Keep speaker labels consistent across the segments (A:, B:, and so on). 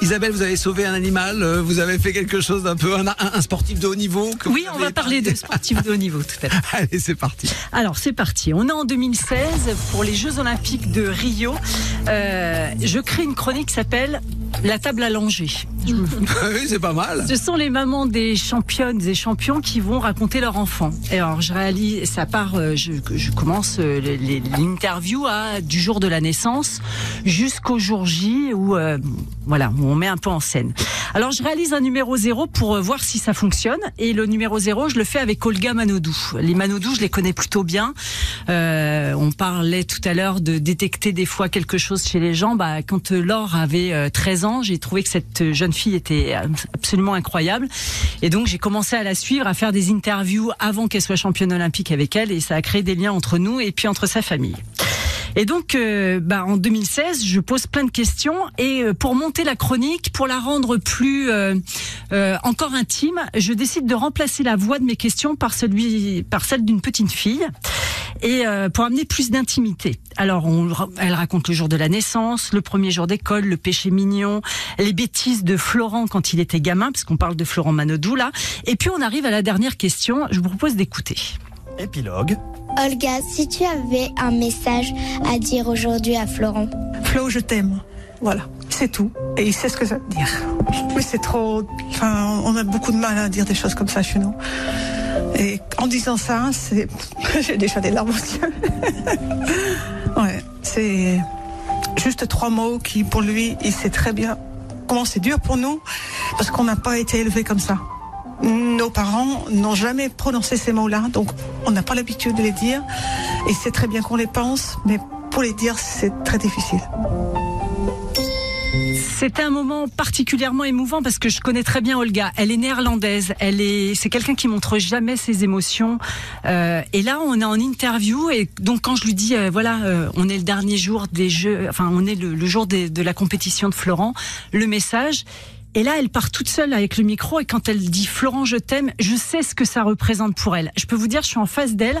A: Isabelle, vous avez sauvé un animal, euh, vous avez fait quelque chose d'un peu un, un- un sportif de haut niveau. que
B: Oui, on va parler de sportifs de haut niveau tout à l'heure.
A: Allez, c'est parti.
B: Alors c'est parti. On est en 2016 pour les Jeux Olympiques de Rio. Euh, je crée une chronique qui s'appelle La table allongée.
A: oui, c'est pas mal.
B: Ce sont les mamans des championnes et champions qui vont raconter leur enfant. Et alors je réalise, ça part, euh, je, commence euh, l'interview du jour de la naissance jusqu'au jour J où euh, voilà où on met un peu en scène. Alors je réalise un numéro zéro pour voir si ça fonctionne et le numéro zéro je le fais avec Olga Manodou. Les Manodou je les connais plutôt bien. On parlait tout à l'heure de détecter des fois quelque chose chez les gens. Bah, quand Laure avait euh, 13 ans, j'ai trouvé que cette jeune fille était absolument incroyable. Et donc j'ai commencé à la suivre, à faire des interviews avant qu'elle soit championne olympique avec elle. Et ça a créé des liens entre nous et puis entre sa famille. Et donc, euh, bah, en 2016, je pose plein de questions et euh, pour monter la chronique, pour la rendre plus euh, encore intime, je décide de remplacer la voix de mes questions par celle d'une petite fille et pour amener plus d'intimité. Alors, elle raconte le jour de la naissance, le premier jour d'école, le péché mignon, les bêtises de Florent quand il était gamin, parce qu'on parle de Florent Manodou là. Et puis on arrive à la dernière question. Je vous propose d'écouter.
C: Épilogue.
D: Olga, si tu avais un message à dire aujourd'hui à Florent,
E: Flo, je t'aime. Voilà, c'est tout. Et il sait ce que ça veut dire. Mais c'est trop. Enfin, on a beaucoup de mal à dire des choses comme ça chez nous. Et en disant ça, c'est. J'ai déjà des larmes aux yeux. ouais, c'est juste trois mots qui, pour lui, il sait très bien comment c'est dur pour nous, parce qu'on n'a pas été élevés comme ça. Nos parents n'ont jamais prononcé ces mots-là, donc on n'a pas l'habitude de les dire. Et c'est très bien qu'on les pense, mais pour les dire, c'est très difficile.
B: C'était un moment particulièrement émouvant parce que je connais très bien Olga. Elle est néerlandaise. Elle est, c'est quelqu'un qui montre jamais ses émotions. Euh, et là, on est en interview et donc quand je lui dis, euh, voilà, euh, on est le dernier jour des jeux, enfin, on est le, jour de la compétition de Florent, le message. Et là, elle part toute seule avec le micro et quand elle dit Florent, je t'aime, je sais ce que ça représente pour elle. Je peux vous dire, je suis en face d'elle,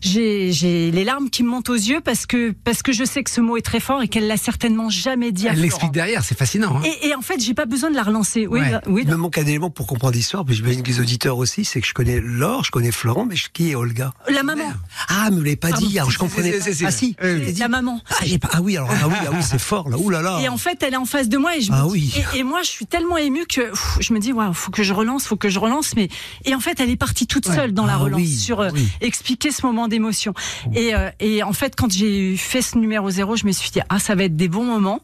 B: j'ai j'ai les larmes qui me montent aux yeux parce que parce que je sais que ce mot est très fort et qu'elle l'a certainement jamais dit à
A: Elle l'explique derrière, c'est fascinant. hein.
B: Et, et en fait, j'ai pas besoin de la relancer. Oui,
A: Ouais.
B: oui.
C: Il me manque un élément pour comprendre l'histoire, puis j'imagine que les auditeurs aussi, c'est que je connais Laure, je connais Florent, mais qui est Olga?
B: La maman,
C: Ah, mais vous l'avez pas dit, alors je comprenais
A: si,
C: pas. Ah si,
B: la maman.
C: Ah, j'ai pas- ah oui, alors ah oui, ah oui, c'est fort là. Ouh là là.
B: Et en fait, elle est en face de moi et je
C: Ah
B: me dis-
C: oui.
B: et, et moi, je suis tellement émue que pff, je me dis, waouh, faut que je relance, faut que je relance. Mais et en fait, elle est partie toute seule dans la
C: Ah
B: relance
C: oui,
B: sur euh,
C: oui.
B: expliquer ce moment d'émotion. Et, euh, et en fait, quand j'ai fait ce numéro zéro, je me suis dit, ah, ça va être des bons moments.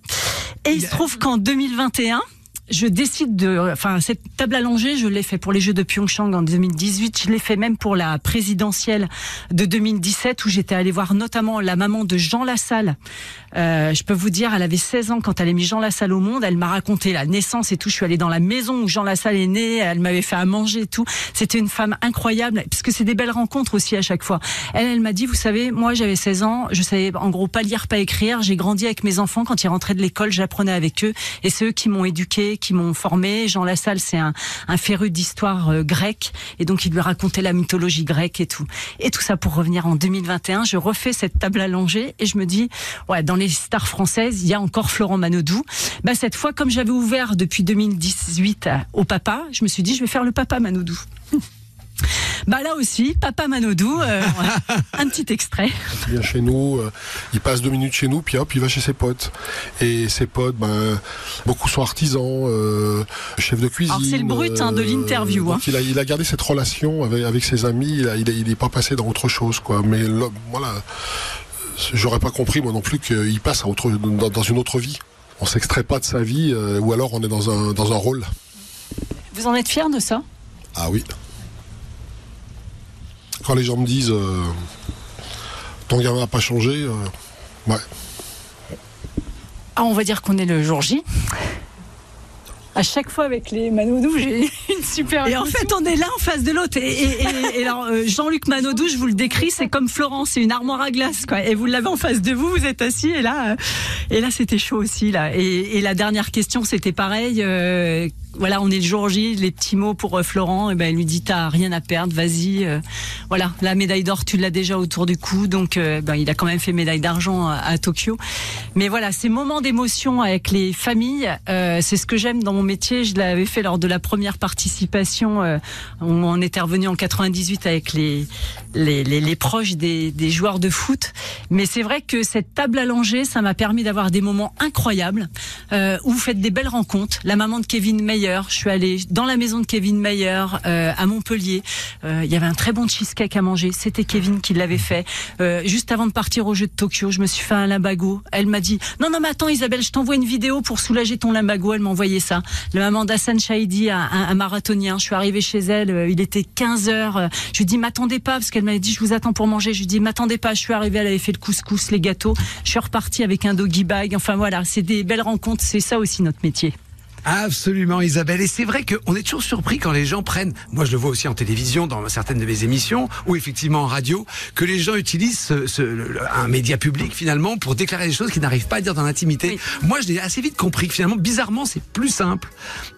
B: Et il se trouve qu'en 2021. Je décide de, enfin, cette table allongée, je l'ai fait pour les Jeux de Pyeongchang en 2018. Je l'ai fait même pour la présidentielle de 2017 où j'étais allée voir notamment la maman de Jean Lassalle. Euh, je peux vous dire, elle avait 16 ans quand elle a mis Jean Lassalle au monde. Elle m'a raconté la naissance et tout. Je suis allée dans la maison où Jean Lassalle est né. Elle m'avait fait à manger et tout. C'était une femme incroyable puisque c'est des belles rencontres aussi à chaque fois. Elle, elle m'a dit, vous savez, moi j'avais 16 ans, je savais en gros pas lire, pas écrire. J'ai grandi avec mes enfants quand ils rentraient de l'école, j'apprenais avec eux et c'est eux qui m'ont éduqué, qui m'ont formé. Jean Lassalle, c'est un, un féru d'histoire euh, grecque et donc il lui racontait la mythologie grecque et tout. Et tout ça pour revenir en 2021, je refais cette table allongée et je me dis, ouais, dans les stars françaises, il y a encore Florent Manodou. Bah cette fois, comme j'avais ouvert depuis 2018 au papa, je me suis dit, je vais faire le papa Manodou. Bah là aussi, Papa Manodou, euh, un petit extrait.
F: Il vient chez nous, euh, il passe deux minutes chez nous, puis hop, il va chez ses potes. Et ses potes, ben, beaucoup sont artisans, euh, chefs de cuisine.
B: Alors, c'est le brut, hein, de l'interview,
F: donc il, a, il a gardé cette relation avec, avec ses amis, il, a, il, a- il est pas passé dans autre chose, quoi. Mais là, voilà, j'aurais pas compris, moi non plus, qu'il passe à autre, dans, dans une autre vie. On s'extrait pas de sa vie, euh, ou alors on est dans un, dans un rôle.
B: Vous en êtes fier de ça?
F: Ah oui. Quand les gens me disent euh, ton gamin n'a pas changé, euh, ouais.
B: Ah, on va dire qu'on est le jour J. À chaque fois avec les Manodou, j'ai une super. Et en fait, on est là en face de l'autre. Et, et, et, et alors, euh, Jean-Luc Manodou, je vous le décris, c'est comme Florence, c'est une armoire à glace, quoi. Et vous l'avez en face de vous, vous êtes assis, et là, euh, et là, c'était chaud aussi, là. Et, et la dernière question, c'était pareil. euh, voilà, on est le jour J, les petits mots pour euh, Florent. Et ben, elle lui dit t'as rien à perdre, vas-y. euh, voilà, la médaille d'or, tu l'as déjà autour du cou, donc euh, ben, il a quand même fait médaille d'argent à, Tokyo. Mais voilà, ces moments d'émotion avec les familles, c'est ce que j'aime dans mon métier. Je l'avais fait lors de la première participation. on, était revenu en 98 avec les les, les, proches des, des joueurs de foot. Mais c'est vrai que cette table allongée, ça m'a permis d'avoir des moments incroyables où vous faites des belles rencontres. La maman de Kevin Meyer, je suis allée dans la maison de Kevin Meyer euh, à Montpellier. Euh, Il y avait un très bon cheesecake à manger. C'était Kevin qui l'avait fait. Euh, juste avant de partir au jeu de Tokyo, je me suis fait un limbago. Elle m'a dit non non mais attends Isabelle, je t'envoie une vidéo pour soulager ton limbago. Elle m'a envoyé ça. La maman d'Hassan Shahidi, un, un- marathonien. Je suis arrivée chez elle. il était 15 heures. Je lui dis m'attendez pas parce qu'elle m'avait dit je vous attends pour manger. Je lui dis m'attendez pas. Je suis arrivée. Elle avait fait le couscous, les gâteaux. Je suis repartie avec un doggy bag. Enfin voilà, c'est des belles rencontres. C'est ça aussi notre métier.
A: Absolument, Isabelle. Et c'est vrai qu'on est toujours surpris quand les gens prennent, moi je le vois aussi en télévision, dans certaines de mes émissions, ou effectivement en radio, que les gens utilisent ce- ce- le- un média public finalement pour déclarer des choses qu'ils n'arrivent pas à dire dans l'intimité. Moi je l'ai assez vite compris que finalement, bizarrement, c'est plus simple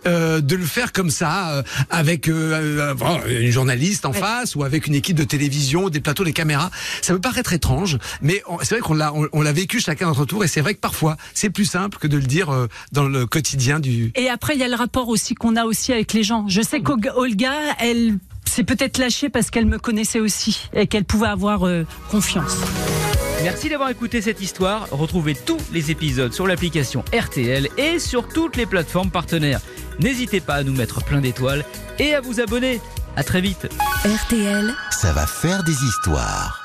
A: euh, de le faire comme ça, euh, avec euh, euh, une journaliste en face, ou avec une équipe de télévision, des plateaux, des caméras. Ça peut paraître étrange, mais c'est vrai qu'on l'a, on, on l'a vécu chacun à notre tour, et c'est vrai que parfois, c'est plus simple que de le dire euh, dans le quotidien du,
B: Et après, il y a le rapport aussi qu'on a aussi avec les gens. Je sais qu'Olga, elle s'est peut-être lâchée parce qu'elle me connaissait aussi et qu'elle pouvait avoir euh, confiance.
G: Merci d'avoir écouté cette histoire. Retrouvez tous les épisodes sur l'application RTL et sur toutes les plateformes partenaires. N'hésitez pas à nous mettre plein d'étoiles et à vous abonner. À très vite.
H: Ça va faire des histoires.